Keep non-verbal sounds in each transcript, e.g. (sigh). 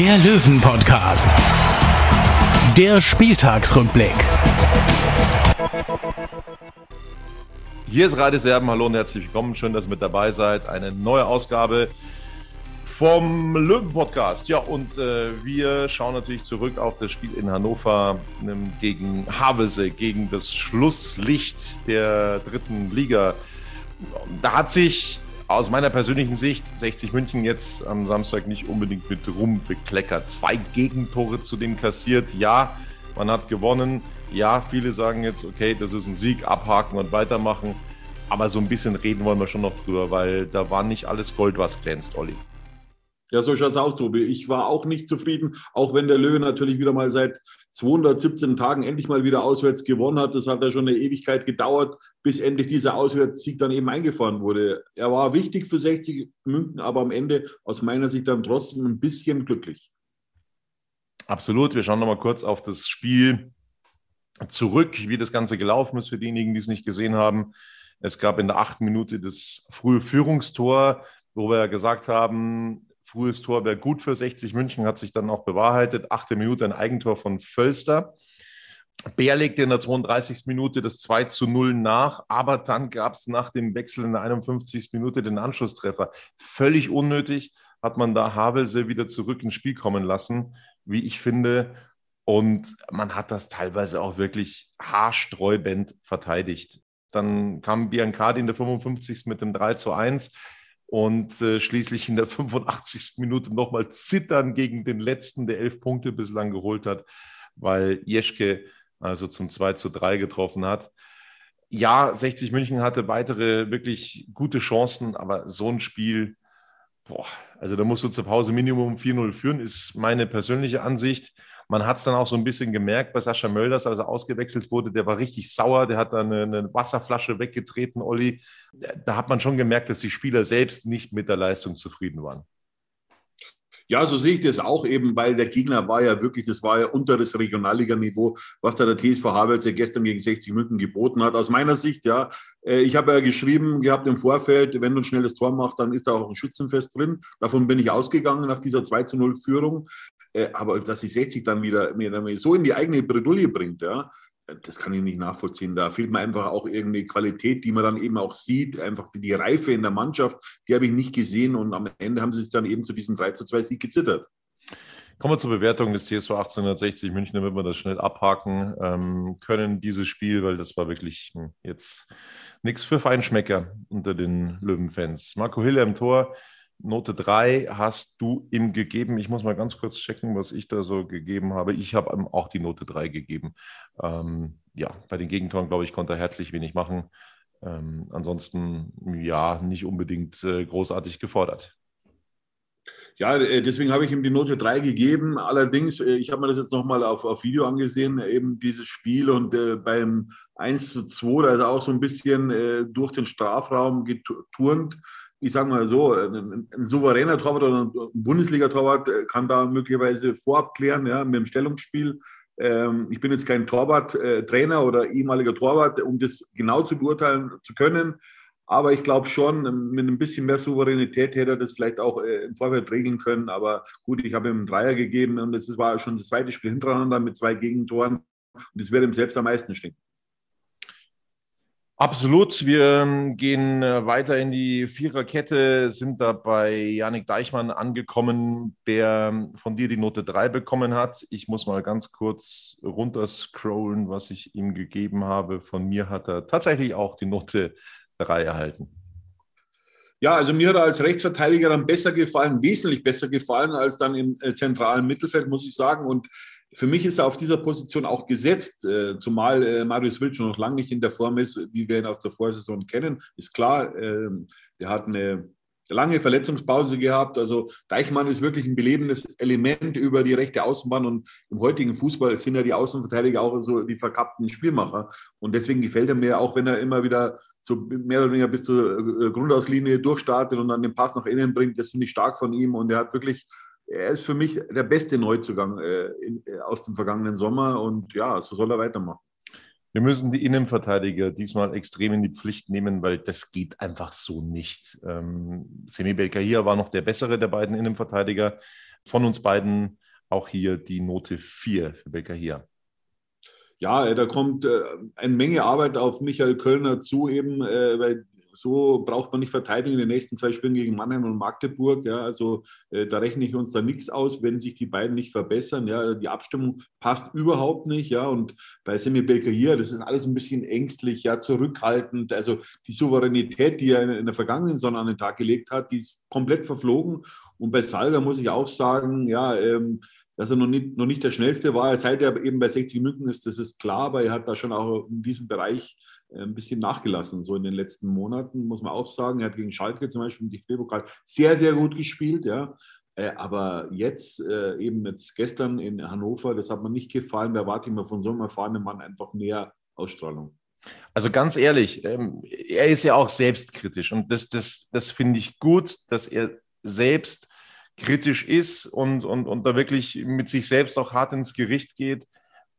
der Löwen-Podcast. Der Spieltagsrückblick. Hier ist Radis Erben, hallo und herzlich willkommen. Schön, dass ihr mit dabei seid. Eine neue Ausgabe vom Löwen-Podcast. Ja, und äh, wir schauen natürlich zurück auf das Spiel in Hannover ähm, gegen Havelse, gegen das Schlusslicht der dritten Liga. Da hat sich aus meiner persönlichen Sicht 60 München jetzt am Samstag nicht unbedingt mit Ruhm bekleckert. Zwei Gegentore zu dem kassiert. Ja, man hat gewonnen. Ja, viele sagen jetzt, okay, das ist ein Sieg, abhaken und weitermachen. Aber so ein bisschen reden wollen wir schon noch drüber, weil da war nicht alles Gold, was glänzt, Olli. Ja, so schaut's aus, Tobi. Ich war auch nicht zufrieden, auch wenn der Löwe natürlich wieder mal seit 217 Tagen endlich mal wieder auswärts gewonnen hat. Das hat ja schon eine Ewigkeit gedauert, bis endlich dieser Auswärtssieg dann eben eingefahren wurde. Er war wichtig für 60 München, aber am Ende aus meiner Sicht dann trotzdem ein bisschen glücklich. Absolut. Wir schauen nochmal kurz auf das Spiel zurück, wie das Ganze gelaufen ist für diejenigen, die es nicht gesehen haben. Es gab in der achten Minute das frühe Führungstor, wo wir gesagt haben, Frühes Tor wäre gut für 60 München, hat sich dann auch bewahrheitet. Achte Minute ein Eigentor von Völster. Bär legte in der 32. Minute das 2 zu 0 nach, aber dann gab es nach dem Wechsel in der 51. Minute den Anschlusstreffer. Völlig unnötig hat man da Havelse wieder zurück ins Spiel kommen lassen, wie ich finde. Und man hat das teilweise auch wirklich haarsträubend verteidigt. Dann kam Biancardi in der 55. mit dem 3 zu 1 und äh, schließlich in der (laughs) 85. Minute nochmal zittern gegen den letzten, der elf Punkte bislang geholt hat, weil Jeschke also zum 2 zu 3 getroffen hat. Ja, 60 München hatte weitere wirklich gute Chancen, aber so ein Spiel, boah, also da musst du zur Pause Minimum 4-0 führen, ist meine persönliche Ansicht. Man hat es dann auch so ein bisschen gemerkt bei Sascha Mölders, als er ausgewechselt wurde. Der war richtig sauer. Der hat da eine, eine Wasserflasche weggetreten, Olli. Da hat man schon gemerkt, dass die Spieler selbst nicht mit der Leistung zufrieden waren. Ja, so sehe ich das auch eben, weil der Gegner war ja wirklich, das war ja unteres Regionalliganiveau, was da der TSV Havels ja gestern gegen 60 München geboten hat. Aus meiner Sicht, ja, äh, ich habe ja geschrieben gehabt im Vorfeld, wenn du ein schnelles Tor machst, dann ist da auch ein Schützenfest drin. Davon bin ich ausgegangen nach dieser 2 zu 0 Führung. Äh, aber dass sich 60 dann wieder so in die eigene Bredouille bringt, ja, das kann ich nicht nachvollziehen. Da fehlt mir einfach auch irgendeine Qualität, die man dann eben auch sieht. Einfach die Reife in der Mannschaft, die habe ich nicht gesehen. Und am Ende haben sie es dann eben zu diesem 3 zu 2 Sieg gezittert. Kommen wir zur Bewertung des TSV 1860 München, damit wir das schnell abhaken ähm, können, dieses Spiel, weil das war wirklich hm, jetzt nichts für Feinschmecker unter den Löwenfans. Marco Hille im Tor, Note 3 hast du ihm gegeben. Ich muss mal ganz kurz checken, was ich da so gegeben habe. Ich habe ihm auch die Note 3 gegeben. Ähm, ja, bei den Gegentoren, glaube ich, konnte er herzlich wenig machen. Ähm, ansonsten, ja, nicht unbedingt äh, großartig gefordert. Ja, äh, deswegen habe ich ihm die Note 3 gegeben. Allerdings, äh, ich habe mir das jetzt nochmal auf, auf Video angesehen, eben dieses Spiel und äh, beim 1 zu 2, da ist er auch so ein bisschen äh, durch den Strafraum geturnt ich sage mal so, ein, ein souveräner Torwart oder ein Bundesliga-Torwart äh, kann da möglicherweise vorab klären, ja, mit dem Stellungsspiel. Ähm, ich bin jetzt kein Torwart-Trainer äh, oder ehemaliger Torwart, um das genau zu beurteilen zu können. Aber ich glaube schon, mit ein bisschen mehr Souveränität hätte er das vielleicht auch äh, im Vorfeld regeln können. Aber gut, ich habe ihm einen Dreier gegeben und das war schon das zweite Spiel hintereinander mit zwei Gegentoren. Und das wird ihm selbst am meisten stinken. Absolut. Wir ähm, gehen äh, weiter in die Viererkette, sind da bei Janik Deichmann angekommen, der ähm, von dir die Note 3 bekommen hat. Ich muss mal ganz kurz runterscrollen, was ich ihm gegeben habe. Von mir hat er tatsächlich auch die Note 3 erhalten. Ja, also mir hat er als Rechtsverteidiger dann besser gefallen, wesentlich besser gefallen als dann im äh, zentralen Mittelfeld, muss ich sagen. Und für mich ist er auf dieser Position auch gesetzt, äh, zumal äh, Marius Wild schon noch lange nicht in der Form ist, wie wir ihn aus der Vorsaison kennen. Ist klar, äh, der hat eine lange Verletzungspause gehabt. Also Deichmann ist wirklich ein belebendes Element über die rechte Außenbahn und im heutigen Fußball sind ja die Außenverteidiger auch so die verkappten Spielmacher. Und deswegen gefällt er mir, auch wenn er immer wieder so mehr oder weniger bis zur äh, Grundauslinie durchstartet und dann den Pass nach innen bringt. Das finde ich stark von ihm und er hat wirklich, er ist für mich der beste Neuzugang äh, in, äh, aus dem vergangenen Sommer und ja, so soll er weitermachen. Wir müssen die Innenverteidiger diesmal extrem in die Pflicht nehmen, weil das geht einfach so nicht. Ähm, Semi Belkahir war noch der bessere der beiden Innenverteidiger. Von uns beiden auch hier die Note 4 für Belkahir. Ja, äh, da kommt äh, eine Menge Arbeit auf Michael Kölner zu, eben, äh, weil so braucht man nicht verteidigen in den nächsten zwei Spielen gegen Mannheim und Magdeburg. Ja, also äh, da rechne ich uns da nichts aus, wenn sich die beiden nicht verbessern. Ja, die Abstimmung passt überhaupt nicht. Ja, und bei Semi Baker hier, das ist alles ein bisschen ängstlich, ja, zurückhaltend. Also die Souveränität, die er in, in der vergangenen Sonne an den Tag gelegt hat, die ist komplett verflogen. Und bei Salga muss ich auch sagen, ja, ähm, dass er noch nicht, noch nicht der Schnellste war. Seit er eben bei 60 Minuten ist, das ist klar, aber er hat da schon auch in diesem Bereich äh, ein bisschen nachgelassen, so in den letzten Monaten, muss man auch sagen. Er hat gegen Schalke zum Beispiel im DFB-Pokal sehr, sehr gut gespielt, ja. Äh, aber jetzt, äh, eben jetzt gestern in Hannover, das hat mir nicht gefallen. Da warte ich mir von so einem erfahrenen Mann einfach mehr Ausstrahlung. Also ganz ehrlich, ähm, er ist ja auch selbstkritisch und das, das, das finde ich gut, dass er selbst kritisch ist und, und, und da wirklich mit sich selbst auch hart ins Gericht geht.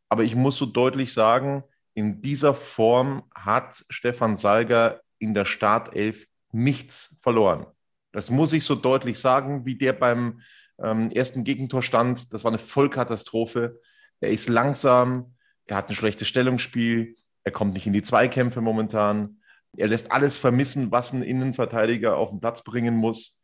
Aber ich muss so deutlich sagen, in dieser Form hat Stefan Salger in der Startelf nichts verloren. Das muss ich so deutlich sagen, wie der beim ähm, ersten Gegentor stand. Das war eine Vollkatastrophe. Er ist langsam, er hat ein schlechtes Stellungsspiel, er kommt nicht in die Zweikämpfe momentan. Er lässt alles vermissen, was ein Innenverteidiger auf den Platz bringen muss.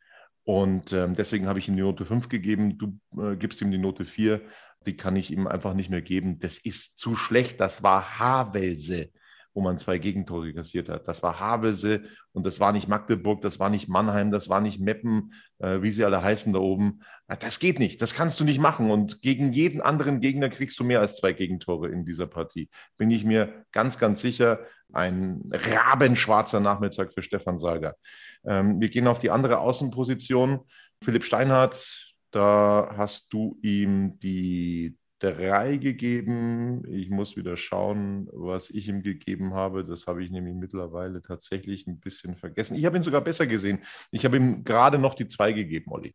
Und ähm, deswegen habe ich ihm die Note 5 gegeben. Du äh, gibst ihm die Note 4 die kann ich ihm einfach nicht mehr geben. Das ist zu schlecht. Das war Havelse, wo man zwei Gegentore kassiert hat. Das war Havelse und das war nicht Magdeburg, das war nicht Mannheim, das war nicht Meppen, äh, wie sie alle heißen da oben. Das geht nicht. Das kannst du nicht machen. Und gegen jeden anderen Gegner kriegst du mehr als zwei Gegentore in dieser Partie. Bin ich mir ganz, ganz sicher. Ein rabenschwarzer Nachmittag für Stefan Salger. Ähm, wir gehen auf die andere Außenposition. Philipp Steinhardt da hast du ihm die drei gegeben. Ich muss wieder schauen, was ich ihm gegeben habe. Das habe ich nämlich mittlerweile tatsächlich ein bisschen vergessen. Ich habe ihn sogar besser gesehen. Ich habe ihm gerade noch die zwei gegeben, Olli.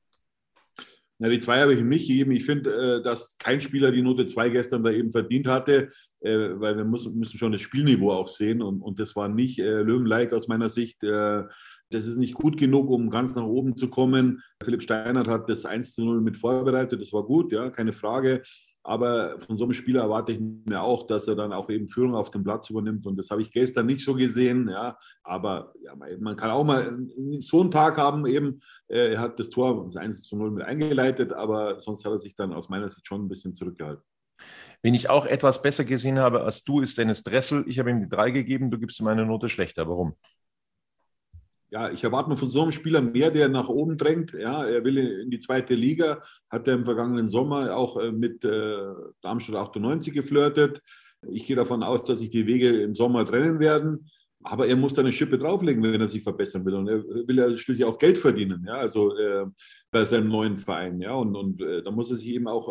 Na, die zwei habe ich ihm nicht gegeben. Ich finde, äh, dass kein Spieler die Note zwei gestern da eben verdient hatte, äh, weil wir müssen, schon das Spielniveau auch sehen. Und, und das war nicht äh, Löwenlike aus meiner Sicht. Das ist nicht gut genug, um ganz nach oben zu kommen. Philipp Steinert hat das 1 zu 0 mit vorbereitet. Das war gut, ja, keine Frage. Aber von so einem Spieler erwarte ich mir auch, dass er dann auch eben Führung auf dem Platz übernimmt. Und das habe ich gestern nicht so gesehen. Ja. Aber ja, man kann auch mal so einen Tag haben, eben, äh, er hat das Tor das 1 zu 0 mit eingeleitet, aber sonst hat er sich dann aus meiner Sicht schon ein bisschen zurückgehalten. Wen ich auch etwas besser gesehen habe als du, ist Dennis Dressel. Ich habe ihm die drei gegeben, du gibst ihm eine Note schlechter. Warum? Ja, ich erwarte von so einem Spieler mehr, der nach oben drängt. Ja, er will in die zweite Liga, hat er im vergangenen Sommer auch äh, mit äh, Darmstadt 98 geflirtet. Ich gehe davon aus, dass sich die Wege im Sommer trennen werden. Aber er muss da eine Schippe drauflegen, wenn er sich verbessern will. Und er will ja schließlich auch Geld verdienen, ja, also äh, bei seinem neuen Verein, ja. Und, und äh, da muss er sich eben auch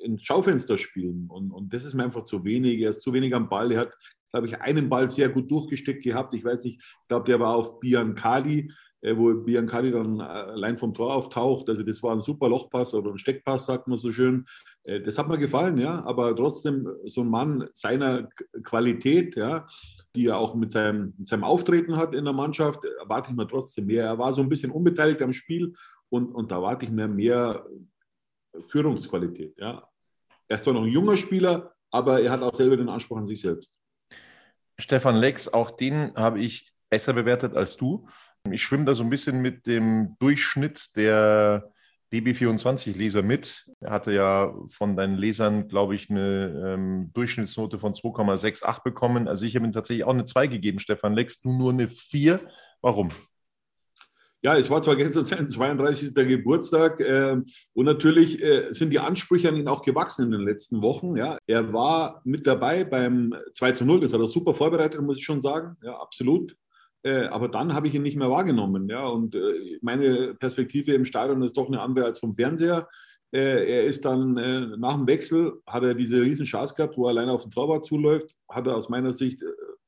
äh, ins Schaufenster spielen. Und, und das ist mir einfach zu wenig. Er ist zu wenig am Ball. Er hat glaube ich, einen Ball sehr gut durchgesteckt gehabt. Ich weiß nicht, ich glaube, der war auf Biancali, äh, wo Biancali dann äh, allein vom Tor auftaucht. Also das war ein super Lochpass oder ein Steckpass, sagt man so schön. Äh, das hat mir gefallen, ja. Aber trotzdem so ein Mann seiner Qualität, ja, die er auch mit seinem, mit seinem Auftreten hat in der Mannschaft, erwarte ich mir trotzdem mehr. Er war so ein bisschen unbeteiligt am Spiel und, und da erwarte ich mir mehr Führungsqualität, ja. Er ist zwar noch ein junger Spieler, aber er hat auch selber den Anspruch an sich selbst. Stefan Lex, auch den habe ich besser bewertet als du. Ich schwimme da so ein bisschen mit dem Durchschnitt der DB24-Leser mit. Er hatte ja von deinen Lesern, glaube ich, eine ähm, Durchschnittsnote von 2,68 bekommen. Also ich habe ihm tatsächlich auch eine 2 gegeben, Stefan Lex. Du nur eine 4. Warum? Ja, es war zwar gestern sein 32. Geburtstag äh, und natürlich äh, sind die Ansprüche an ihn auch gewachsen in den letzten Wochen. Ja. Er war mit dabei beim 2 zu 0, das hat er super vorbereitet, muss ich schon sagen. Ja, absolut. Äh, aber dann habe ich ihn nicht mehr wahrgenommen. Ja? Und äh, meine Perspektive im Stadion ist doch eine andere als vom Fernseher. Äh, er ist dann äh, nach dem Wechsel, hat er diese riesen Chance gehabt, wo er alleine auf den Torwart zuläuft, hat er aus meiner Sicht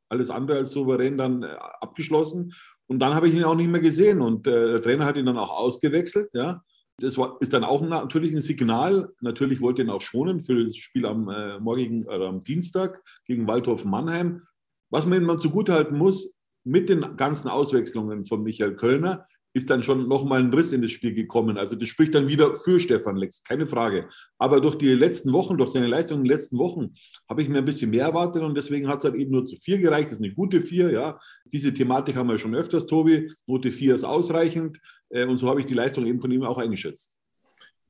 alles andere als souverän dann abgeschlossen. Und dann habe ich ihn auch nicht mehr gesehen. Und der Trainer hat ihn dann auch ausgewechselt. Ja? Das war, ist dann auch natürlich ein Signal. Natürlich wollte ihn auch schonen für das Spiel am morgigen oder am Dienstag gegen Waldhof Mannheim. Was man ihm mal zugutehalten muss, mit den ganzen Auswechslungen von Michael Kölner ist dann schon nochmal ein Riss in das Spiel gekommen. Also das spricht dann wieder für Stefan Lex, keine Frage. Aber durch die letzten Wochen, durch seine Leistungen in den letzten Wochen, habe ich mir ein bisschen mehr erwartet und deswegen hat es halt eben nur zu vier gereicht. Das ist eine gute vier, ja. Diese Thematik haben wir schon öfters, Tobi. Note vier ist ausreichend äh, und so habe ich die Leistung eben von ihm auch eingeschätzt.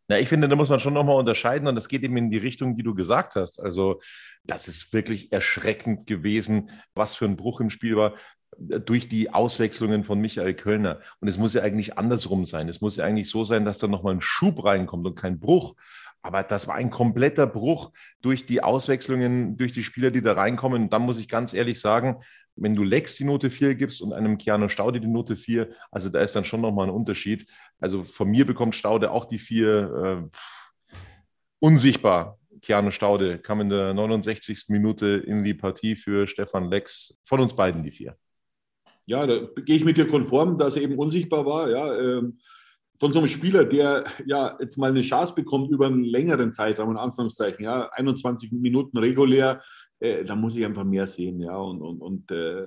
Na, ich finde, da muss man schon nochmal unterscheiden und das geht eben in die Richtung, die du gesagt hast. Also, das ist wirklich erschreckend gewesen, was für ein Bruch im Spiel war durch die Auswechslungen von Michael Kölner. Und es muss ja eigentlich andersrum sein. Es muss ja eigentlich so sein, dass da nochmal ein Schub reinkommt und kein Bruch. Aber das war ein kompletter Bruch durch die Auswechslungen, durch die Spieler, die da reinkommen. Und dann muss ich ganz ehrlich sagen, wenn du Lex die Note 4 gibst und einem Keanu Staude die Note 4, also da ist dann schon nochmal ein Unterschied. Also von mir bekommt Staude auch die 4 äh, unsichtbar. Keanu Staude kam in der 69. Minute in die Partie für Stefan Lex. Von uns beiden die 4 ja, da gehe ich mit dir konform, dass er eben unsichtbar war. Ja, ähm, von so einem Spieler, der ja jetzt mal eine Chance bekommt über einen längeren Zeitraum, in Anführungszeichen, ja, 21 Minuten regulär, äh, da muss ich einfach mehr sehen, ja, und, und, und äh,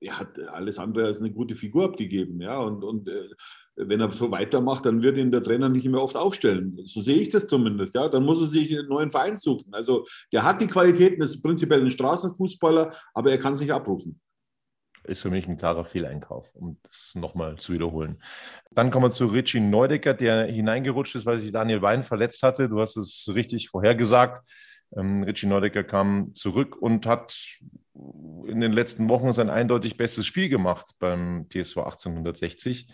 er hat alles andere als eine gute Figur abgegeben, ja, und, und äh, wenn er so weitermacht, dann wird ihn der Trainer nicht mehr oft aufstellen. So sehe ich das zumindest, ja, dann muss er sich einen neuen Verein suchen. Also der hat die Qualitäten, ist prinzipiell ein Straßenfußballer, aber er kann es nicht abrufen ist für mich ein klarer Fehleinkauf, um das nochmal zu wiederholen. Dann kommen wir zu Richie Neudecker, der hineingerutscht ist, weil sich Daniel Wein verletzt hatte. Du hast es richtig vorhergesagt. Ähm, Richie Neudecker kam zurück und hat in den letzten Wochen sein eindeutig bestes Spiel gemacht beim TSV 1860.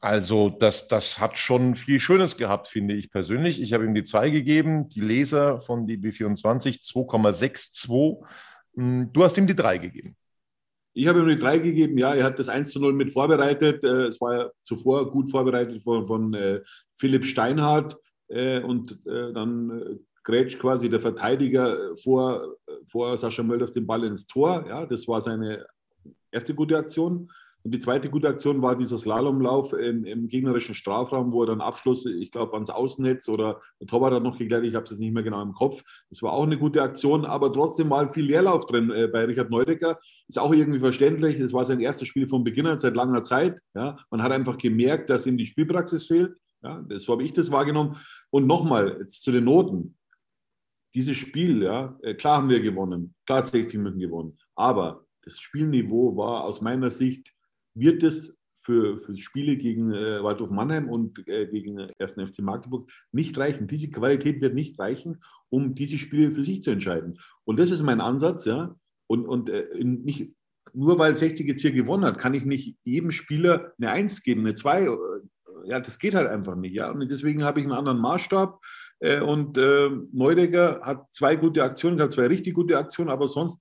Also das, das hat schon viel Schönes gehabt, finde ich persönlich. Ich habe ihm die 2 gegeben, die Leser von DB24 2,62. Hm, du hast ihm die 3 gegeben. Ich habe ihm eine 3 gegeben, ja, er hat das 1 zu 0 mit vorbereitet. Äh, es war ja zuvor gut vorbereitet von, von äh, Philipp Steinhardt äh, und dann grätscht quasi der Verteidiger vor, vor Sascha Mölders den Ball ins Tor. Ja, das war seine erste gute Aktion. Und die zweite gute Aktion war dieser Slalomlauf im, im gegnerischen Strafraum, wo er dann Abschluss, ich glaube, ans Außennetz oder der Torwart hat noch geklärt, ich habe es jetzt nicht mehr genau im Kopf. Das war auch eine gute Aktion, aber trotzdem mal viel Leerlauf drin äh, bei Richard Neudecker. Ist auch irgendwie verständlich. Es war sein erstes Spiel von Beginn an seit langer Zeit. Ja. Man hat einfach gemerkt, dass ihm die Spielpraxis fehlt. Ja. Das, so habe ich das wahrgenommen. Und nochmal, jetzt zu den Noten. Dieses Spiel, ja, äh, klar haben wir gewonnen. Klar 60 Minuten gewonnen. Aber das Spielniveau war aus meiner Sicht wird es für, für Spiele gegen äh, Waldhof Mannheim und äh, gegen 1. FC Magdeburg nicht reichen. Diese Qualität wird nicht reichen, um diese Spiele für sich zu entscheiden. Und das ist mein Ansatz, ja. Und, und äh, nicht, nur weil 60 jetzt hier gewonnen hat, kann ich nicht jedem Spieler eine 1 geben, eine 2. Ja, das geht halt einfach nicht. Ja. Und deswegen habe ich einen anderen Maßstab. Äh, und äh, Neudecker hat zwei gute Aktionen, hat zwei richtig gute Aktionen, aber sonst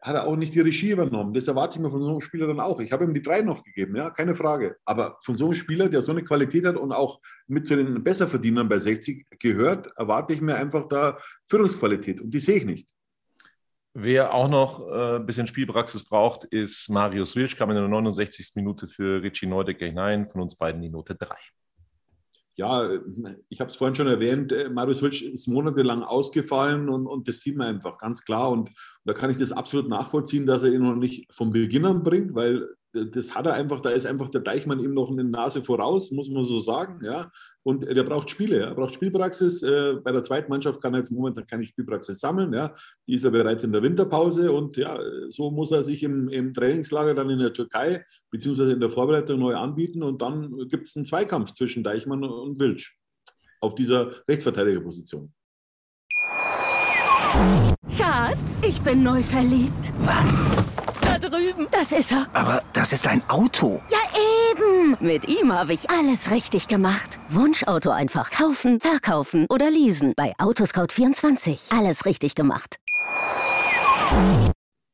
hat er auch nicht die Regie übernommen. Das erwarte ich mir von so einem Spieler dann auch. Ich habe ihm die drei noch gegeben, ja, keine Frage. Aber von so einem Spieler, der so eine Qualität hat und auch mit zu den Besserverdienern bei 60 gehört, erwarte ich mir einfach da Führungsqualität und die sehe ich nicht. Wer auch noch äh, ein bisschen Spielpraxis braucht, ist Marius Wilsch, kam in der 69. Minute für Richie Neudecker hinein, von uns beiden die Note 3 ja, ich habe es vorhin schon erwähnt, äh, Marius Wilsch ist monatelang ausgefallen und, und das sieht man einfach ganz klar. Und da kann ich das absolut nachvollziehen, dass er ihn noch nicht vom Beginn an bringt, weil das hat er einfach, da ist einfach der Deichmann ihm noch eine Nase voraus, muss man so sagen. Ja. Und der braucht Spiele, er braucht Spielpraxis. Äh, bei der zweiten Mannschaft kann er jetzt momentan keine Spielpraxis sammeln. Ja. Die ist er bereits in der Winterpause und ja, so muss er sich im, im Trainingslager dann in der Türkei beziehungsweise in der Vorbereitung neu anbieten und dann gibt es einen Zweikampf zwischen Deichmann und Wilsch auf dieser Rechtsverteidigerposition. Schatz, ich bin neu verliebt. Was? Da drüben. Das ist er. Aber das ist ein Auto. Ja, eben. Mit ihm habe ich alles richtig gemacht. Wunschauto einfach kaufen, verkaufen oder leasen. Bei Autoscout24. Alles richtig gemacht.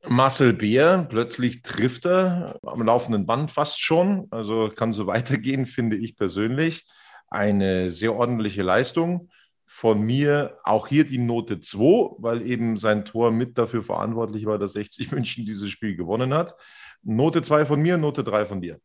Marcel Beer, plötzlich trifft er am laufenden Band fast schon. Also kann so (laughs) weitergehen, finde ich persönlich. Eine sehr ordentliche Leistung. Von mir auch hier die Note 2, weil eben sein Tor mit dafür verantwortlich war, dass 60 München dieses Spiel gewonnen hat. Note 2 von mir, Note 3 von dir.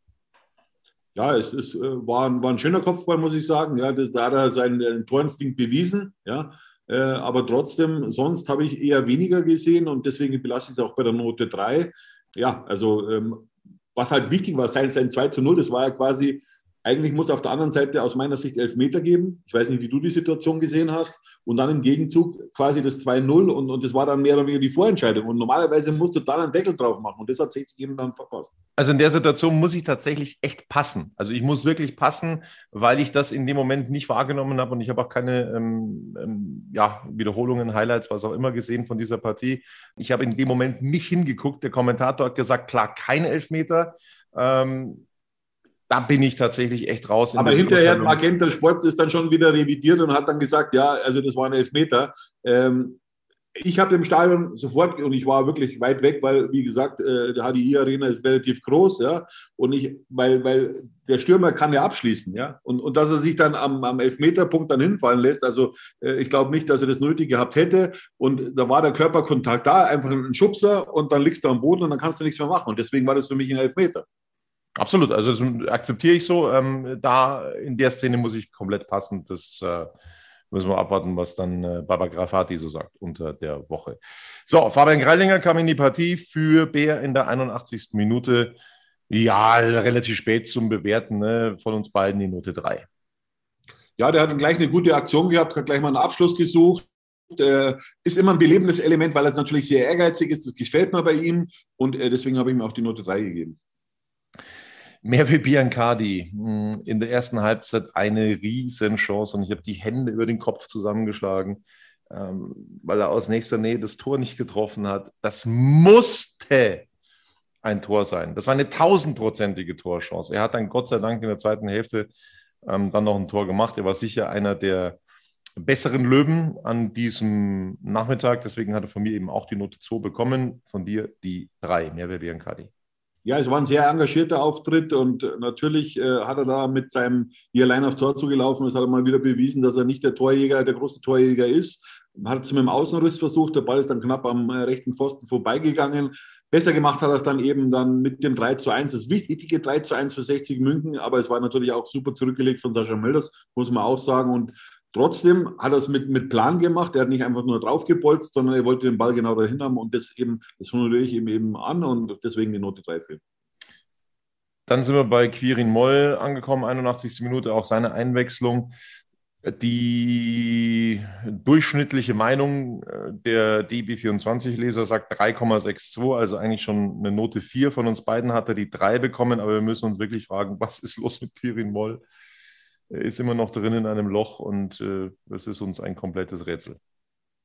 Ja, es ist, äh, war, ein, war ein schöner Kopfball, muss ich sagen. Ja, das, da hat er seinen Torinstinkt bewiesen. Ja, äh, aber trotzdem, sonst habe ich eher weniger gesehen und deswegen belasse ich es auch bei der Note 3. Ja, also ähm, was halt wichtig war, sein, sein 2 zu 0, das war ja quasi eigentlich muss auf der anderen Seite aus meiner Sicht Elfmeter geben. Ich weiß nicht, wie du die Situation gesehen hast. Und dann im Gegenzug quasi das 2-0 und, und das war dann mehr oder weniger die Vorentscheidung. Und normalerweise musst du dann einen Deckel drauf machen. Und das hat sich eben dann verpasst. Also in der Situation muss ich tatsächlich echt passen. Also ich muss wirklich passen, weil ich das in dem Moment nicht wahrgenommen habe und ich habe auch keine ähm, ähm, ja, Wiederholungen, Highlights, was auch immer gesehen von dieser Partie. Ich habe in dem Moment nicht hingeguckt. Der Kommentator hat gesagt, klar, kein Elfmeter. Ähm, da bin ich tatsächlich echt raus. Aber hinterher hat Magenta Sport ist dann schon wieder revidiert und hat dann gesagt, ja, also das waren Elfmeter. Ähm, ich habe im Stadion sofort, und ich war wirklich weit weg, weil, wie gesagt, äh, der HDI-Arena ist relativ groß, ja, und ich, weil, weil der Stürmer kann ja abschließen, ja, und, und dass er sich dann am, am Elfmeterpunkt dann hinfallen lässt, also äh, ich glaube nicht, dass er das nötig gehabt hätte, und da war der Körperkontakt da, einfach ein Schubser, und dann liegst du am Boden und dann kannst du nichts mehr machen, und deswegen war das für mich ein Elfmeter. Absolut, also das akzeptiere ich so. Ähm, da in der Szene muss ich komplett passen. Das äh, müssen wir abwarten, was dann äh, Baba Grafati so sagt unter der Woche. So, Fabian Greilinger kam in die Partie für Bär in der 81. Minute. Ja, relativ spät zum Bewerten ne? von uns beiden die Note 3. Ja, der hat gleich eine gute Aktion gehabt, hat gleich mal einen Abschluss gesucht. Ist immer ein belebendes Element, weil er natürlich sehr ehrgeizig ist. Das gefällt mir bei ihm und äh, deswegen habe ich ihm auch die Note 3 gegeben. Merve Biancardi hm, in der ersten Halbzeit eine Riesenchance und ich habe die Hände über den Kopf zusammengeschlagen, ähm, weil er aus nächster Nähe das Tor nicht getroffen hat. Das musste ein Tor sein. Das war eine tausendprozentige Torchance. Er hat dann Gott sei Dank in der zweiten Hälfte ähm, dann noch ein Tor gemacht. Er war sicher einer der besseren Löwen an diesem Nachmittag. Deswegen hat er von mir eben auch die Note 2 bekommen. Von dir die 3, Merve Biancardi. Ja, es war ein sehr engagierter Auftritt und natürlich äh, hat er da mit seinem hier allein aufs Tor zugelaufen. Das hat er mal wieder bewiesen, dass er nicht der Torjäger, der große Torjäger ist. Hat es mit dem Außenriss versucht, der Ball ist dann knapp am äh, rechten Pfosten vorbeigegangen. Besser gemacht hat er es dann eben dann mit dem 3 zu 1, das wichtige 3 zu 1 für 60 München, aber es war natürlich auch super zurückgelegt von Sascha Mölders, muss man auch sagen. Und Trotzdem hat er es mit, mit Plan gemacht. Er hat nicht einfach nur draufgepolzt, sondern er wollte den Ball genau dahin haben und das eben, das honoriere ich ihm eben an und deswegen die Note 3 für. Dann sind wir bei Quirin Moll angekommen, 81. Minute, auch seine Einwechslung. Die durchschnittliche Meinung äh, der DB24-Leser sagt 3,62, also eigentlich schon eine Note 4. Von uns beiden hat er die 3 bekommen, aber wir müssen uns wirklich fragen, was ist los mit Quirin Moll? Ist immer noch drin in einem Loch und äh, das ist uns ein komplettes Rätsel.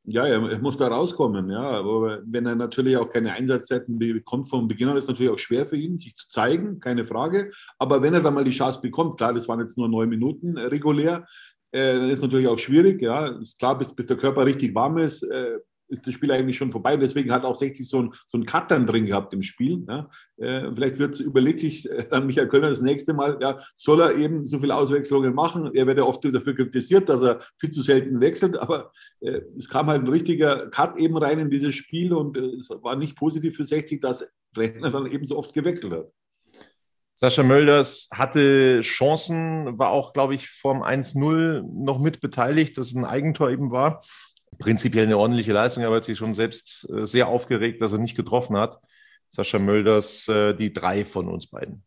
Ja, er, muss da rauskommen, ja. Aber wenn er natürlich auch keine Einsatzzeiten bekommt von Beginn an, ist es natürlich auch schwer für ihn, sich zu zeigen, keine Frage. Aber wenn er dann mal die Chance bekommt, klar, das waren jetzt nur neun Minuten äh, regulär, äh, dann ist es natürlich auch schwierig, ja. Ist klar, bis, bis der Körper richtig warm ist, äh, ist das Spiel eigentlich schon vorbei. Deswegen hat auch 60 so ein, so Cut dann drin gehabt im Spiel. Ja. Äh, vielleicht wird, überlegt sich äh, dann Michael Kölner das nächste Mal, ja, soll er eben so viele Auswechslungen machen? Er wird ja oft dafür kritisiert, dass er viel zu selten wechselt, aber äh, es kam halt ein richtiger Cut eben rein in dieses Spiel und äh, es war nicht positiv für 60, dass Trainer dann eben so oft gewechselt hat. Sascha Mölders hatte Chancen, war auch, glaube ich, vom 1-0 noch mit beteiligt, dass es ein Eigentor eben war prinzipiell eine ordentliche Leistung, aber hat sich schon selbst äh, sehr aufgeregt, dass er nicht getroffen hat. Sascha Mölders, äh, die drei von uns beiden.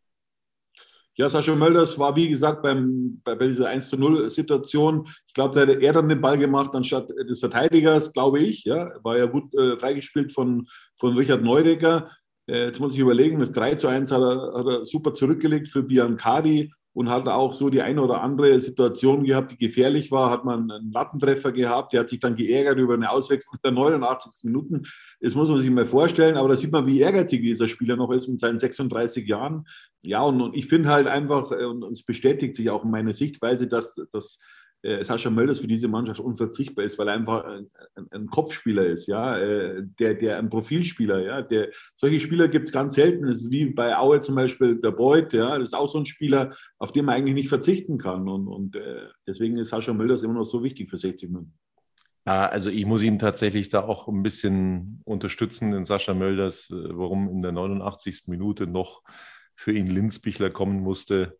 Ja, Sascha Mölders war, wie gesagt, beim, bei, dieser 1 0 Situation, ich glaube, da hätte er dann den Ball gemacht anstatt des Verteidigers, glaube ich. Ja, war ja gut äh, freigespielt von, von Richard Neudecker. Äh, jetzt muss ich überlegen, das 3 zu 1 hat er, hat er super zurückgelegt für Biancardi und hat auch so die eine oder andere Situation gehabt, die gefährlich war. Hat man einen Lattentreffer gehabt, der hat sich dann geärgert über eine Auswechslung der 89. Minuten. Das muss man sich mal vorstellen, aber da sieht man, wie ehrgeizig dieser Spieler noch ist mit seinen 36 Jahren. Ja, und, und ich finde halt einfach, äh, und es bestätigt sich auch in meiner Sichtweise, dass, dass Sascha Mölders für diese Mannschaft unverzichtbar ist, weil er einfach ein, ein, Kopfspieler ist, ja, äh, der, der ein Profilspieler, ja, der, solche Spieler gibt es ganz selten. Das ist wie bei Aue zum Beispiel der Beuth, ja, das ist auch so ein Spieler, auf den man eigentlich nicht verzichten kann. Und, und äh, deswegen ist Sascha Mölders immer noch so wichtig für 60 Minuten. Also ich muss ihn tatsächlich da auch ein bisschen unterstützen, den Sascha Mölders, äh, warum in der 89. Minute noch für ihn Linzbichler kommen musste,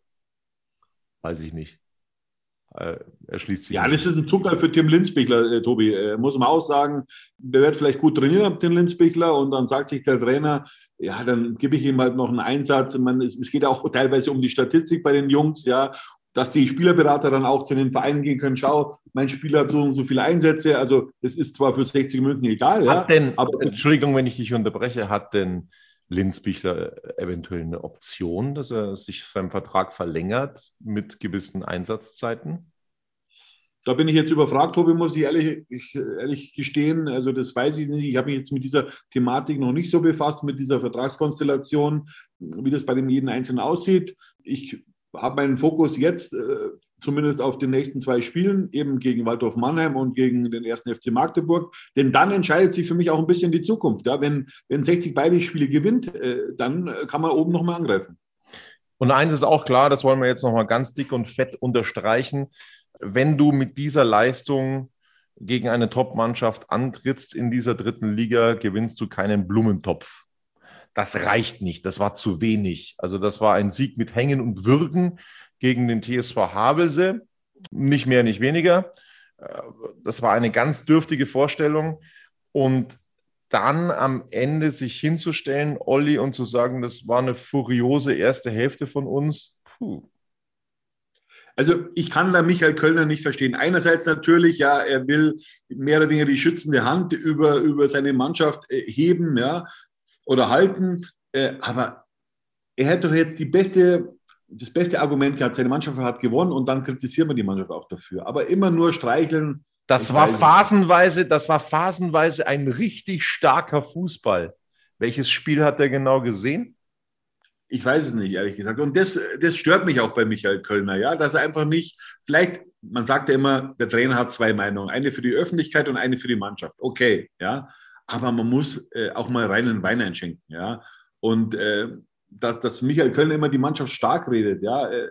weiß ich nicht. Äh, erschließt sich. Ja, das ist ein Zucker für Tim Linzbichler, äh, Tobi. Äh, muss man auch sagen, der wird vielleicht gut trainieren, Tim Linzbichler, und dann sagt sich der Trainer, ja, dann gebe ich ihm halt noch einen Einsatz. Man, es, es geht auch teilweise um die Statistik bei den Jungs, ja, dass die Spielerberater dann auch zu den Vereinen gehen können. Schau, mein Spieler hat so und so viele Einsätze. Also, es ist zwar für 60 Minuten egal. Hat ja, denn, aber, Entschuldigung, wenn ich dich unterbreche, hat denn Linzbichler eventuell eine Option, dass er sich seinen Vertrag verlängert mit gewissen Einsatzzeiten? Da bin ich jetzt überfragt, Tobi, muss ich ehrlich, ich, ehrlich gestehen. Also das weiß ich nicht. Ich habe mich jetzt mit dieser Thematik noch nicht so befasst, mit dieser Vertragskonstellation, wie das bei dem jeden Einzelnen aussieht. Ich habe meinen Fokus jetzt äh, zumindest auf den nächsten zwei Spielen, eben gegen Waldorf Mannheim und gegen den ersten FC Magdeburg. Denn dann entscheidet sich für mich auch ein bisschen die Zukunft. Ja? Wenn, wenn 60 beide Spiele gewinnt, äh, dann kann man oben nochmal angreifen. Und eins ist auch klar, das wollen wir jetzt nochmal ganz dick und fett unterstreichen. Wenn du mit dieser Leistung gegen eine Top-Mannschaft antrittst in dieser dritten Liga, gewinnst du keinen Blumentopf das reicht nicht, das war zu wenig. Also das war ein Sieg mit Hängen und Würgen gegen den TSV Havelse, nicht mehr, nicht weniger. Äh, das war eine ganz dürftige Vorstellung. Und dann am Ende sich hinzustellen, Olli, und zu sagen, das war eine furiose erste Hälfte von uns. Puh. Also ich kann da Michael Kölner nicht verstehen. Einerseits natürlich, ja, er will mehr oder weniger die schützende Hand über, über seine Mannschaft äh, heben, ja oder halten. Äh, aber er hätte doch jetzt die beste, das beste Argument gehabt, seine Mannschaft hat gewonnen und dann kritisiert man die Mannschaft auch dafür. Aber immer nur streicheln. Das war phasenweise, das war phasenweise ein richtig starker Fußball. Welches Spiel hat er genau gesehen? Ich weiß es nicht, ehrlich gesagt. Und das, das stört mich auch bei Michael Kölner, ja, dass er einfach nicht, vielleicht, man sagt ja immer, der Trainer hat zwei Meinungen, eine für die Öffentlichkeit und eine für die Mannschaft. Okay, ja aber man muss äh, auch mal reinen Wein einschenken. Ja? Und äh, dass, dass Michael Köln immer die Mannschaft stark redet. Ja? Äh,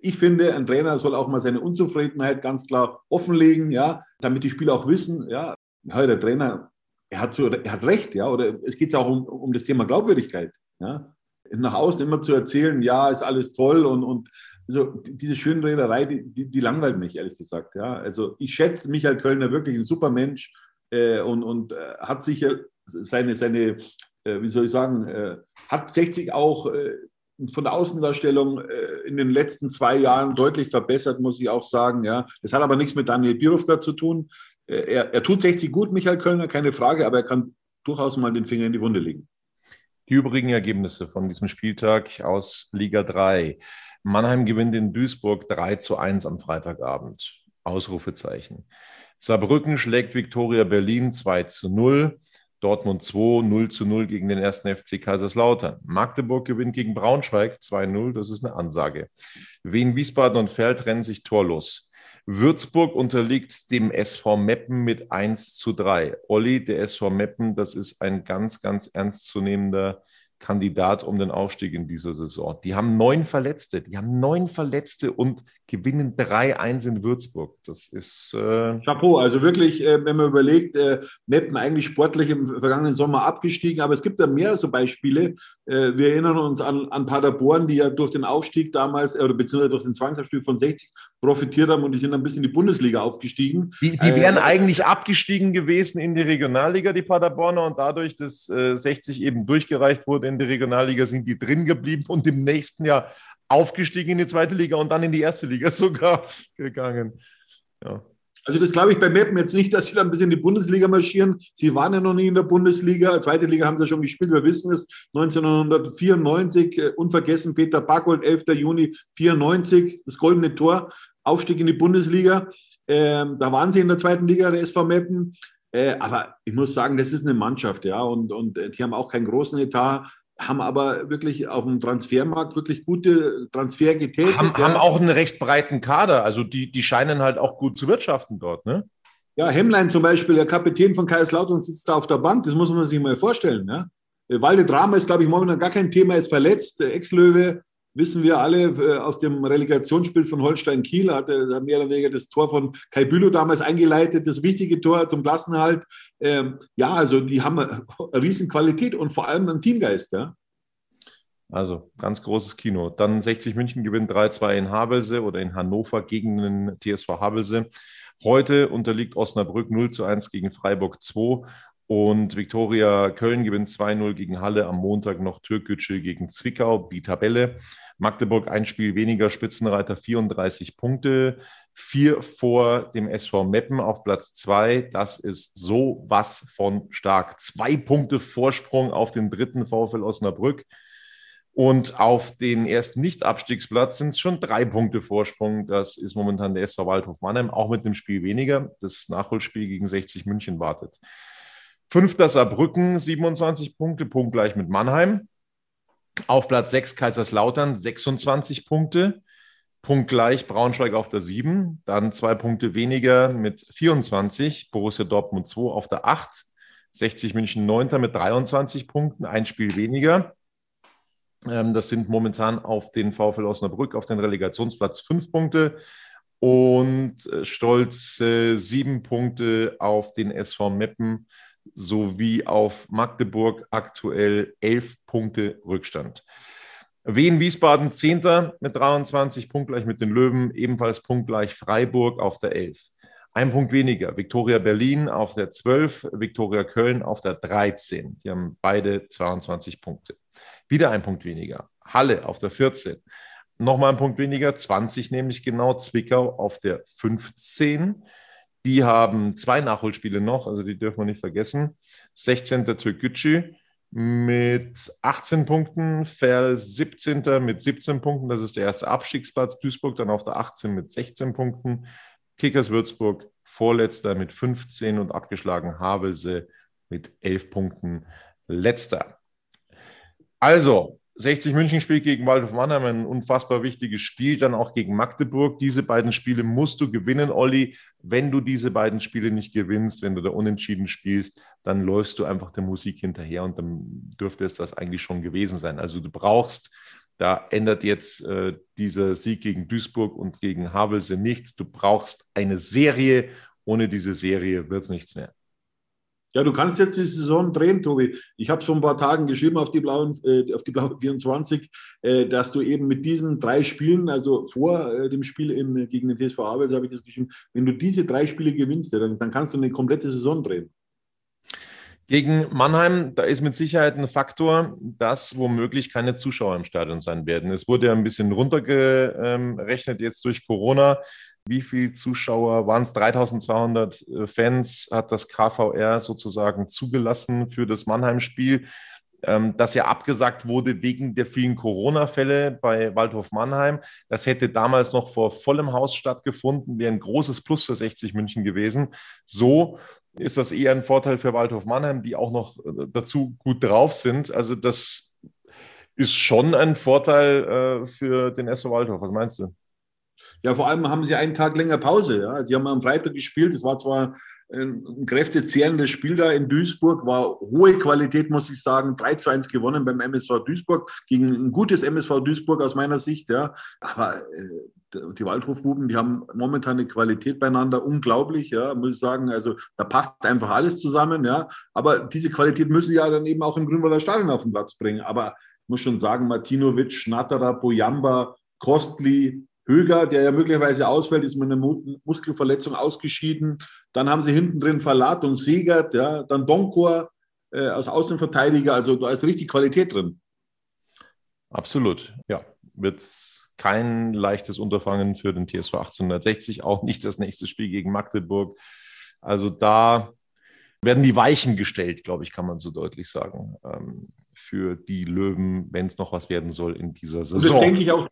ich finde, ein Trainer soll auch mal seine Unzufriedenheit ganz klar offenlegen, ja, damit die Spieler auch wissen, ja, der Trainer, er hat, so, er hat recht, ja, oder es geht ja auch um, um das Thema Glaubwürdigkeit, ja. Nach außen immer zu erzählen, ja, ist alles toll und, und so diese Schönrederei, die, die, die langweilt mich, ehrlich gesagt, ja. Also ich schätze Michael Kölner wirklich ein super Mensch, äh, und, und äh, hat sicher seine, seine äh, wie soll ich sagen, äh, hat 60 auch äh, von der Außendarstellung in den letzten zwei Jahren deutlich verbessert, muss ich auch sagen. Ja. Das hat aber nichts mit Daniel Birovka zu tun. Er, er tut 60 gut, Michael Kölner, keine Frage, aber er kann durchaus mal den Finger in die Wunde legen. Die übrigen Ergebnisse von diesem Spieltag aus Liga 3. Mannheim gewinnt in Duisburg 3 zu 1 am Freitagabend. Ausrufezeichen. Saarbrücken schlägt Viktoria Berlin 2 zu 0. Dortmund 2, 0 zu 0 gegen den ersten FC Kaiserslautern. Magdeburg gewinnt gegen Braunschweig 2-0, das ist eine Ansage. Wien, Wiesbaden und Feld trennen sich torlos. Würzburg unterliegt dem SV Meppen mit 1 zu 3. Olli, der SV Meppen, das ist ein ganz, ganz ernstzunehmender Kandidat um den Aufstieg in dieser Saison. Die haben neun Verletzte, die haben neun Verletzte und gewinnen 3-1 in Würzburg. Das ist. Äh Chapeau, also wirklich, äh, wenn man überlegt, äh, Meppen eigentlich sportlich im vergangenen Sommer abgestiegen, aber es gibt da mehr so Beispiele. Äh, wir erinnern uns an, an Paderborn, die ja durch den Aufstieg damals, oder beziehungsweise durch den Zwangsabstieg von 60 profitiert haben und die sind ein bisschen in die Bundesliga aufgestiegen. Die, die äh, wären eigentlich abgestiegen gewesen in die Regionalliga, die Paderborner, und dadurch, dass 60 äh, eben durchgereicht wurde in die Regionalliga, sind die drin geblieben und im nächsten Jahr aufgestiegen in die zweite Liga und dann in die erste Liga (laughs) sogar gegangen. Ja. Also das glaube ich bei Meppen jetzt nicht, dass sie dann bis in die Bundesliga marschieren. Sie waren ja noch nie in der Bundesliga. Zweite Liga haben sie schon gespielt, wir wissen es. 1994, äh, unvergessen, Peter Backold, 11. Juni 94, das goldene Tor, Aufstieg in die Bundesliga. Ähm, da waren sie in der zweiten Liga, der SV Meppen. Äh, aber ich muss sagen, das ist eine Mannschaft, ja, und, und äh, die haben auch keinen großen Etat. haben aber wirklich auf dem Transfermarkt wirklich gute Transfer getätigt. Haben, ja. haben auch einen recht breiten Kader. Also die, die scheinen halt auch gut zu wirtschaften dort, ne? Ja, Hemmlein zum Beispiel, der Kapitän von Kaiserslautern sitzt da auf der Bank, das muss man sich mal vorstellen. Ne? Walde Drama ist, glaube ich, momentan gar kein Thema, ist verletzt. Ex-Löwe, wissen wir alle, äh, aus dem Relegationsspiel von Holstein Kiel hat er mehr oder weniger das Tor von Kai Bülow damals eingeleitet, das wichtige Tor zum Klassenhalt. Ähm, ja, also die haben eine riesen Qualität und vor allem einen Teamgeist. Ja? Also ganz großes Kino. Dann 60 München gewinnt 3-2 in Havelse oder in Hannover gegen den TSV Havelse. Heute unterliegt Osnabrück 0 zu 1 gegen Freiburg 2 und Viktoria Köln gewinnt 2-0 gegen Halle. Am Montag noch Türkgücü gegen Zwickau, die Tabelle. Magdeburg ein Spiel weniger, Spitzenreiter 34 Punkte, vier vor dem SV Meppen auf Platz zwei. Das ist so was von stark. Zwei Punkte Vorsprung auf den dritten VfL Osnabrück. Und auf den ersten Nicht-Abstiegsplatz sind es schon drei Punkte Vorsprung. Das ist momentan der SV Waldhof Mannheim, auch mit dem Spiel weniger. Das Nachholspiel gegen 60 München wartet. Fünfter Saarbrücken, 27 Punkte, punktgleich mit Mannheim. Auf Platz 6 Kaiserslautern, 26 Punkte, punktgleich Braunschweig auf der 7. Dann zwei Punkte weniger mit 24, Borussia Dortmund 2 auf der 8. 60 München 9. mit 23 Punkten, ein Spiel weniger. Ähm, das sind momentan auf den VfL Osnabrück auf den Relegationsplatz fünf Punkte und äh, stolz sieben Punkte auf den SV Meppen sowie auf Magdeburg aktuell elf Punkte Rückstand. Wien Wiesbaden 10. mit 23 punktgleich mit den Löwen, ebenfalls punktgleich Freiburg auf der 11. Ein Punkt weniger. Viktoria Berlin auf der 12, Viktoria Köln auf der 13. Die haben beide 22 Punkte. Wieder ein Punkt weniger. Halle auf der 14. Nochmal ein Punkt weniger, 20 nämlich genau. Zwickau auf der 15. Die haben zwei Nachholspiele noch, also die dürfen wir nicht vergessen. 16. Türkgücü mit 18 Punkten, Ferl 17. mit 17 Punkten, das ist der erste Abstiegsplatz. Duisburg dann auf der 18 mit 16 Punkten. Kickers Würzburg vorletzter mit 15 und abgeschlagen Havelse mit 11 Punkten letzter. Also, 60 München spielt gegen Waldhof Mannheim ein unfassbar wichtiges Spiel, dann auch gegen Magdeburg. Diese beiden Spiele musst du gewinnen, Olli. Wenn du diese beiden Spiele nicht gewinnst, wenn du da unentschieden spielst, dann läufst du einfach der Musik hinterher und dann dürfte es das eigentlich schon gewesen sein. Also du brauchst, da ändert jetzt äh, dieser Sieg gegen Duisburg und gegen Havelse nichts. Du brauchst eine Serie. Ohne diese Serie wird es nichts mehr. Ja, du kannst jetzt die Saison drehen, Tobi. Ich habe vor ein paar Tagen geschrieben auf die blauen, äh, auf die blauen 24, äh, dass du eben mit diesen drei Spielen, also vor äh, dem Spiel in, gegen den TSV Abels habe ich das geschrieben, wenn du diese drei Spiele gewinnst, dann, dann kannst du eine komplette Saison drehen. Gegen Mannheim, da ist mit Sicherheit ein Faktor, dass womöglich keine Zuschauer im Stadion sein werden. Es wurde ja ein bisschen runtergerechnet jetzt durch Corona. Wie viele Zuschauer waren es? 3200 äh, Fans hat das KVR sozusagen zugelassen für das Mannheim-Spiel, ähm, das ja abgesagt wurde wegen der vielen Corona-Fälle bei Waldhof Mannheim. Das hätte damals noch vor vollem Haus stattgefunden, wäre ein großes Plus für 60 München gewesen. So ist das eher ein Vorteil für Waldhof Mannheim, die auch noch äh, dazu gut drauf sind. Also das ist schon ein Vorteil äh, für den SV Waldhof. Was meinst du? Ja, vor allem haben sie einen Tag länger Pause. Ja. Sie haben am Freitag gespielt. Es war zwar ein kräftezehrendes Spiel da in Duisburg, war hohe Qualität, muss ich sagen. 3 zu 1 gewonnen beim MSV Duisburg gegen ein gutes MSV Duisburg aus meiner Sicht. Ja. Aber äh, die Waldhofbuben, die haben momentan eine Qualität beieinander, unglaublich, ja, muss ich sagen. Also da passt einfach alles zusammen, ja. Aber diese Qualität müssen sie ja dann eben auch im Grünwalder Stadion auf den Platz bringen. Aber ich muss schon sagen, Martinovic, Schnatterer, Bojamba, Kostli, Höger, der ja möglicherweise ausfällt, ist mit einer Muskelverletzung ausgeschieden. Dann haben sie hinten drin Verlat und Segert, ja, dann Donkor äh, als Außenverteidiger. Also da ist richtig Qualität drin. Absolut, ja. Wird kein leichtes Unterfangen für den TSV 1860, auch nicht das nächste Spiel gegen Magdeburg. Also da werden die Weichen gestellt, glaube ich, kann man so deutlich sagen, ähm, für die Löwen, wenn es noch was werden soll in dieser Saison. Und das denke ich auch,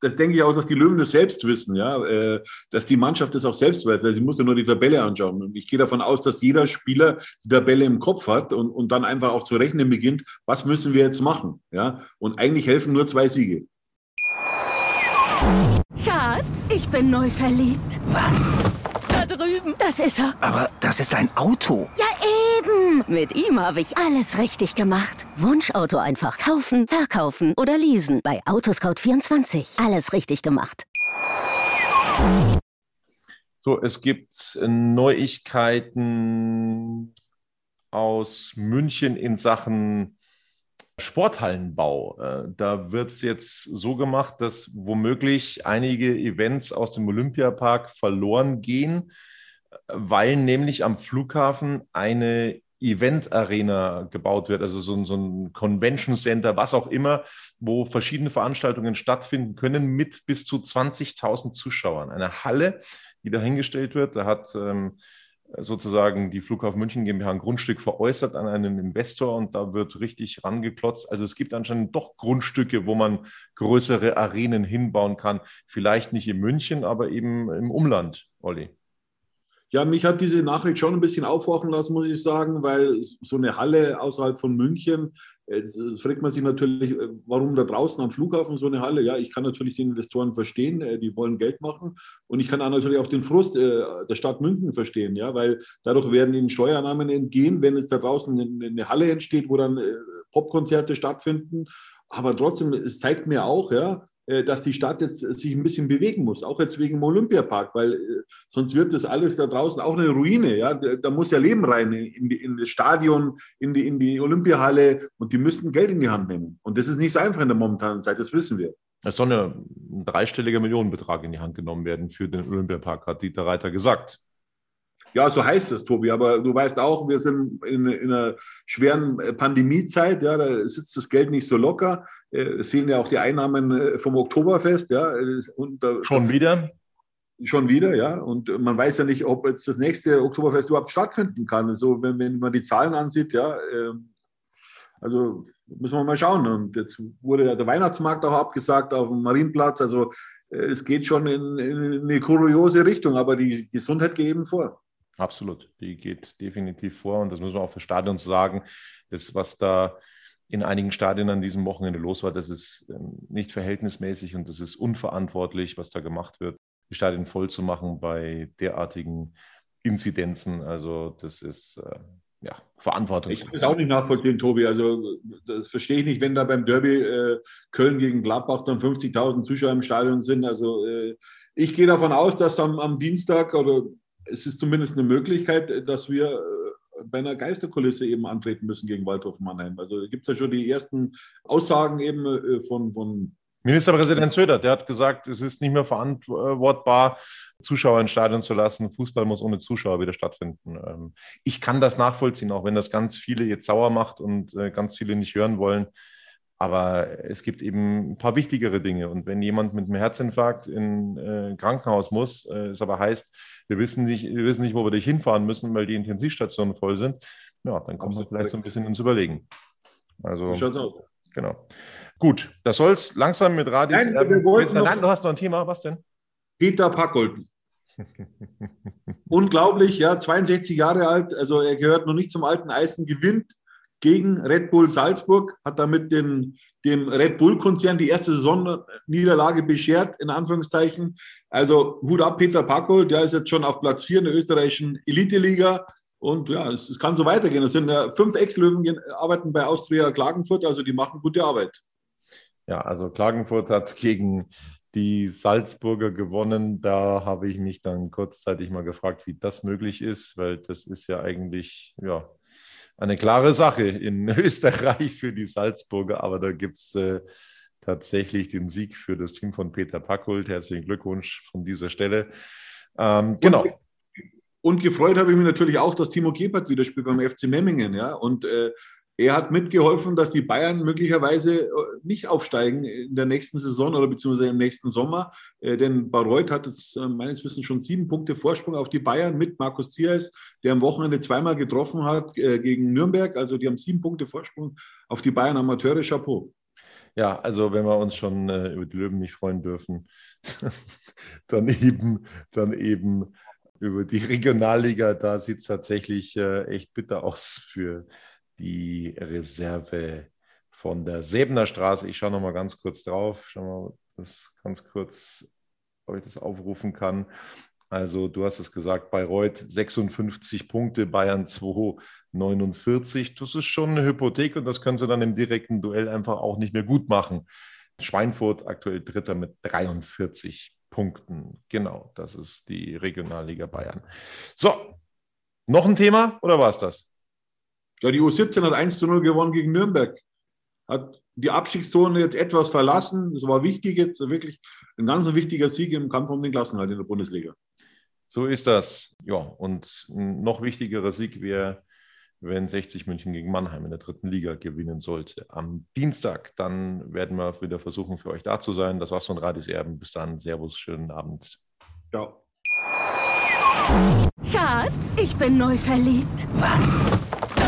das denke ich auch, dass die Löwen das selbst wissen, ja, äh, dass die Mannschaft das auch selbst weiß, weil sie muss ja nur die Tabelle anschauen. Und ich gehe davon aus, dass jeder Spieler die Tabelle im Kopf hat und, und dann einfach auch zu rechnen beginnt, was müssen wir jetzt machen, ja. Und eigentlich helfen nur zwei Siege. Schatz, ich bin neu verliebt. Was? Drüben. Das ist er. Aber das ist ein Auto. Ja, eben. Mit ihm habe ich alles richtig gemacht. Wunschauto einfach kaufen, verkaufen oder leasen. Bei Autoscout24. Alles richtig gemacht. So, es gibt Neuigkeiten aus München in Sachen Sporthallenbau. Äh, Da wird es jetzt so gemacht, dass womöglich einige Events aus dem Olympiapark verloren gehen, weil nämlich am Flughafen eine Event-Arena gebaut wird, also so ein, so ein Convention Center, was auch immer, wo verschiedene Veranstaltungen stattfinden können mit bis zu 20.000 Zuschauern. Eine Halle, die dahingestellt wird, da hat ähm, sozusagen die Flughafen München GmbH ein Grundstück veräußert an einen Investor und da wird richtig rangeklotzt. Also es gibt anscheinend doch Grundstücke, wo man größere Arenen hinbauen kann. Vielleicht nicht in München, aber eben im Umland, Olli. Ja, mich hat diese Nachricht schon ein bisschen aufwachen lassen, muss ich sagen, weil so eine Halle außerhalb von München, äh, das fragt man sich natürlich, äh, warum da draußen am Flughafen so eine Halle? Ja, ich kann natürlich die Investoren verstehen, äh, die wollen Geld machen. Und ich kann auch natürlich auch den Frust der Stadt München verstehen, ja, weil dadurch werden ihnen Steuernahmen entgehen, wenn es da draußen eine Halle entsteht, wo dann Popkonzerte stattfinden. Aber trotzdem, es zeigt mir auch, ja, äh, dass die Stadt jetzt äh, sich ein bisschen bewegen muss, auch jetzt wegen dem Olympiapark, weil äh, sonst wird das alles da draußen auch eine Ruine. Ja? Da muss ja Leben rein in, die, in das Stadion, in die, in die Olympiahalle und die müssen Geld in die Hand nehmen. Und das ist nicht so einfach in der momentanen Zeit, das wissen wir. Es soll ein dreistelliger Millionenbetrag in die Hand genommen werden für den Olympiapark, hat Dieter Reiter gesagt. Ja, so heißt es, Tobi. Aber du weißt auch, wir sind in, in einer schweren Pandemiezeit. Ja, da sitzt das Geld nicht so locker. Äh, es fehlen ja auch die Einnahmen äh, vom Oktoberfest. Ja, und da, schon wieder? Schon wieder, ja. Und man weiß ja nicht, ob jetzt das nächste Oktoberfest überhaupt stattfinden kann. So, wenn, wenn man die Zahlen ansieht, ja. Ähm, also müssen wir mal schauen. Und jetzt wurde ja der Weihnachtsmarkt auch abgesagt auf dem Marienplatz. Also äh, es geht schon in, in eine kuriose Richtung, aber die Gesundheit geht eben vor. Absolut, die geht definitiv vor und das müssen wir auch für Stadions sagen. Das, was da in einigen Stadien an diesem Wochenende los war, das ist ähm, nicht verhältnismäßig und das ist unverantwortlich, was da gemacht wird, die Stadien voll zu machen bei derartigen Inzidenzen. Also das ist äh, ja Verantwortung. Ich kann es auch nicht nachvollziehen, Tobi. Also das verstehe ich nicht, wenn da beim Derby äh, Köln gegen Gladbach dann 50.000 Zuschauer im Stadion sind. Also äh, ich gehe davon aus, dass am, am Dienstag oder es ist zumindest eine Möglichkeit, dass wir äh, bei einer Geisterkulisse eben antreten müssen gegen Waldhof Mannheim. Also gibt es ja schon die ersten Aussagen eben äh, von, von Ministerpräsident Söder, der hat gesagt, es ist nicht mehr verantwortbar, Zuschauer ins Stadion zu lassen. Fußball muss ohne Zuschauer wieder stattfinden. Ähm, ich kann das nachvollziehen, auch wenn das ganz viele jetzt sauer macht und äh, ganz viele nicht hören wollen. Aber es gibt eben ein paar wichtigere Dinge. Und wenn jemand mit einem Herzinfarkt in ein Krankenhaus muss, es aber heißt, wir wissen nicht, wir wissen nicht, wo wir dich hinfahren müssen, weil die Intensivstationen voll sind, ja, dann kommt man vielleicht so ein bisschen ins Überlegen. Also, schaut's aus. Genau. Gut, das soll es langsam mit Radis. Nein, wir wollten Nein, du hast noch ein Thema. Was denn? Peter Packold. (laughs) Unglaublich, ja, 62 Jahre alt, also er gehört noch nicht zum alten Eisen, gewinnt gegen Red Bull Salzburg, hat damit den, dem Red Bull-Konzern die erste Saisonniederlage beschert, in Anführungszeichen. Also Hut ab, Peter Packold, der ist jetzt schon auf Platz 4 in der österreichischen Elite-Liga. Und ja, es, es, kann so weitergehen. Es sind ja fünf Ex-Löwen, arbeiten bei Austria Klagenfurt, also die machen gute Arbeit. Ja, also Klagenfurt hat gegen die Salzburger gewonnen. Da habe ich mich dann kurzzeitig mal gefragt, wie das möglich ist, weil das ist ja eigentlich, ja, eine klare Sache in (laughs) Österreich für die Salzburger, aber da gibt es äh, tatsächlich den Sieg für das Team von Peter Packold. Herzlichen Glückwunsch von dieser Stelle. Ähm, genau. Und, und, gefreut habe ich mich natürlich auch, dass Timo Gebert wieder spielt beim FC Memmingen. Ja? Und äh, er hat mitgeholfen, dass die Bayern möglicherweise äh, nicht aufsteigen in der nächsten Saison oder beziehungsweise im nächsten Sommer. Äh, denn Bayreuth hat es äh, meines Wissens schon sieben Punkte Vorsprung auf die Bayern mit Markus Zierres, der am Wochenende zweimal getroffen hat gegen Nürnberg. Also die haben sieben Punkte Vorsprung auf die Bayern Amateure. Chapeau. Ja, also wenn wir uns schon über die Löwen nicht freuen dürfen, (laughs) dann eben, dann eben über die Regionalliga. Da sieht es tatsächlich echt bitter aus für die Reserve von der Säbener Straße. Ich schaue noch mal ganz kurz drauf. Schau mal, das ganz kurz, ob ich das aufrufen kann. Also du hast es gesagt, Bayreuth 56 Punkte, Bayern 2 49. Das ist schon eine Hypothek und das können sie dann im direkten Duell einfach auch nicht mehr gut machen. Schweinfurt aktuell Dritter mit 43 Punkten. Genau, das ist die Regionalliga Bayern. So, noch ein Thema oder war es das? Ja, die U17 hat 1 zu 0 gewonnen gegen Nürnberg. Hat die Abstiegszone jetzt etwas verlassen. Das war wichtig jetzt, wirklich ein ganz wichtiger Sieg im Kampf um den Klassenhalt in der Bundesliga. So ist das. Ja, und ein noch wichtigerer Sieg wäre, wenn 60 München gegen Mannheim in der dritten Liga gewinnen sollte. Am Dienstag, dann werden wir wieder versuchen, für euch da zu sein. Das war's von Radis Erben. Bis dann. Servus, schönen Abend. Ciao. Schatz, ich bin neu verliebt. Was?